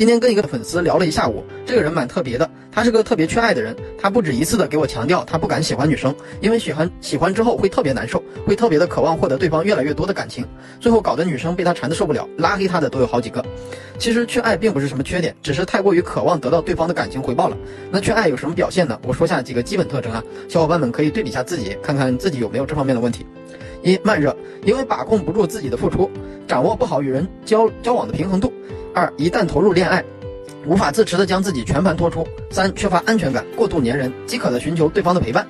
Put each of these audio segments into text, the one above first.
今天跟一个粉丝聊了一下午，这个人蛮特别的，他是个特别缺爱的人。他不止一次的给我强调，他不敢喜欢女生，因为喜欢喜欢之后会特别难受，会特别的渴望获得对方越来越多的感情，最后搞得女生被他缠得受不了，拉黑他的都有好几个。其实缺爱并不是什么缺点，只是太过于渴望得到对方的感情回报了。那缺爱有什么表现呢？我说下几个基本特征啊，小伙伴们可以对比一下自己，看看自己有没有这方面的问题。一慢热，因为把控不住自己的付出，掌握不好与人交交往的平衡度。二，一旦投入恋爱，无法自持的将自己全盘托出。三，缺乏安全感，过度粘人，饥渴的寻求对方的陪伴。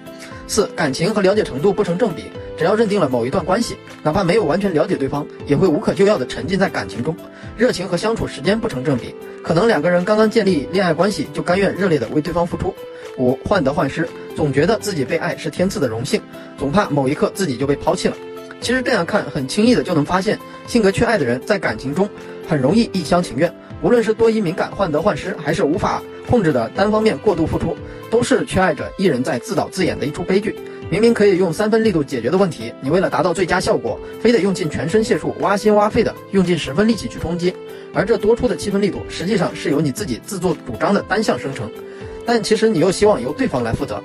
四，感情和了解程度不成正比。只要认定了某一段关系，哪怕没有完全了解对方，也会无可救药的沉浸在感情中。热情和相处时间不成正比，可能两个人刚刚建立恋爱关系，就甘愿热烈的为对方付出。五，患得患失，总觉得自己被爱是天赐的荣幸，总怕某一刻自己就被抛弃了。其实这样看，很轻易的就能发现，性格缺爱的人在感情中。很容易一厢情愿，无论是多疑敏感、患得患失，还是无法控制的单方面过度付出，都是缺爱者一人在自导自演的一出悲剧。明明可以用三分力度解决的问题，你为了达到最佳效果，非得用尽全身解数、挖心挖肺的用尽十分力气去冲击，而这多出的七分力度，实际上是由你自己自作主张的单向生成。但其实你又希望由对方来负责，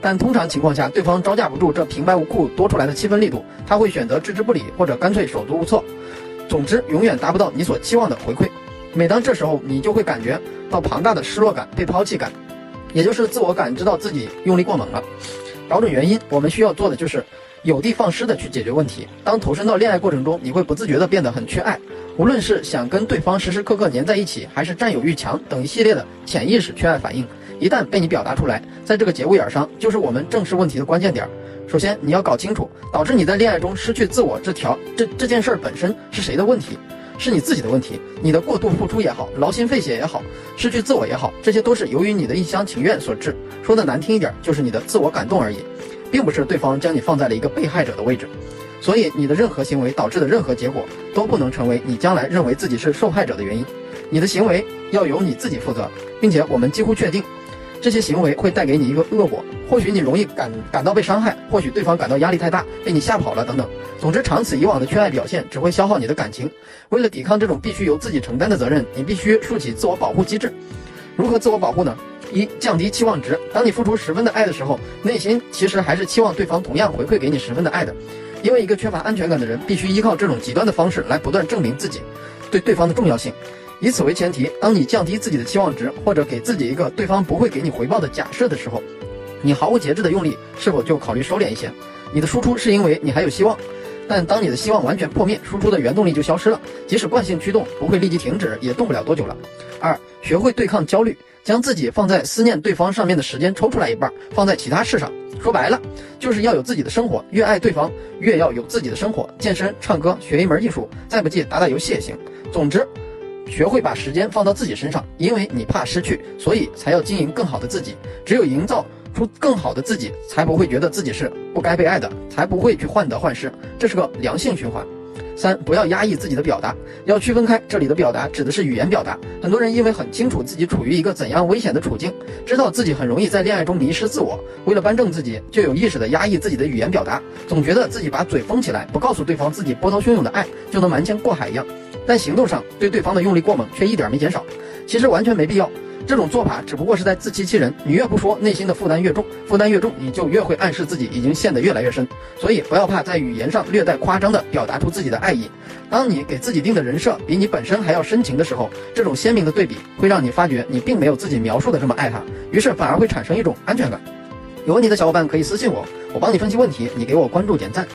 但通常情况下，对方招架不住这平白无故多出来的七分力度，他会选择置之不理，或者干脆手足无措。总之，永远达不到你所期望的回馈。每当这时候，你就会感觉到庞大的失落感、被抛弃感，也就是自我感知到自己用力过猛了。找准原因，我们需要做的就是有的放矢的去解决问题。当投身到恋爱过程中，你会不自觉的变得很缺爱，无论是想跟对方时时刻刻黏在一起，还是占有欲强等一系列的潜意识缺爱反应，一旦被你表达出来，在这个节骨眼上，就是我们正视问题的关键点。首先，你要搞清楚导致你在恋爱中失去自我这条这这件事儿本身是谁的问题，是你自己的问题。你的过度付出也好，劳心费血也好，失去自我也好，这些都是由于你的一厢情愿所致。说的难听一点，就是你的自我感动而已，并不是对方将你放在了一个被害者的位置。所以，你的任何行为导致的任何结果都不能成为你将来认为自己是受害者的原因。你的行为要由你自己负责，并且我们几乎确定。这些行为会带给你一个恶果，或许你容易感感到被伤害，或许对方感到压力太大，被你吓跑了等等。总之，长此以往的缺爱表现只会消耗你的感情。为了抵抗这种必须由自己承担的责任，你必须竖起自我保护机制。如何自我保护呢？一、降低期望值。当你付出十分的爱的时候，内心其实还是期望对方同样回馈给你十分的爱的。因为一个缺乏安全感的人，必须依靠这种极端的方式来不断证明自己对对方的重要性。以此为前提，当你降低自己的期望值，或者给自己一个对方不会给你回报的假设的时候，你毫无节制的用力，是否就考虑收敛一些？你的输出是因为你还有希望，但当你的希望完全破灭，输出的原动力就消失了。即使惯性驱动不会立即停止，也动不了多久了。二，学会对抗焦虑，将自己放在思念对方上面的时间抽出来一半，放在其他事上。说白了，就是要有自己的生活。越爱对方，越要有自己的生活。健身、唱歌、学一门艺术，再不济打打游戏也行。总之。学会把时间放到自己身上，因为你怕失去，所以才要经营更好的自己。只有营造出更好的自己，才不会觉得自己是不该被爱的，才不会去患得患失。这是个良性循环。三，不要压抑自己的表达，要区分开，这里的表达指的是语言表达。很多人因为很清楚自己处于一个怎样危险的处境，知道自己很容易在恋爱中迷失自我，为了扳正自己，就有意识的压抑自己的语言表达，总觉得自己把嘴封起来，不告诉对方自己波涛汹涌的爱，就能瞒天过海一样。但行动上对对方的用力过猛却一点没减少，其实完全没必要。这种做法只不过是在自欺欺人。你越不说，内心的负担越重，负担越重，你就越会暗示自己已经陷得越来越深。所以不要怕在语言上略带夸张地表达出自己的爱意。当你给自己定的人设比你本身还要深情的时候，这种鲜明的对比会让你发觉你并没有自己描述的这么爱他，于是反而会产生一种安全感。有问题的小伙伴可以私信我，我帮你分析问题，你给我关注点赞。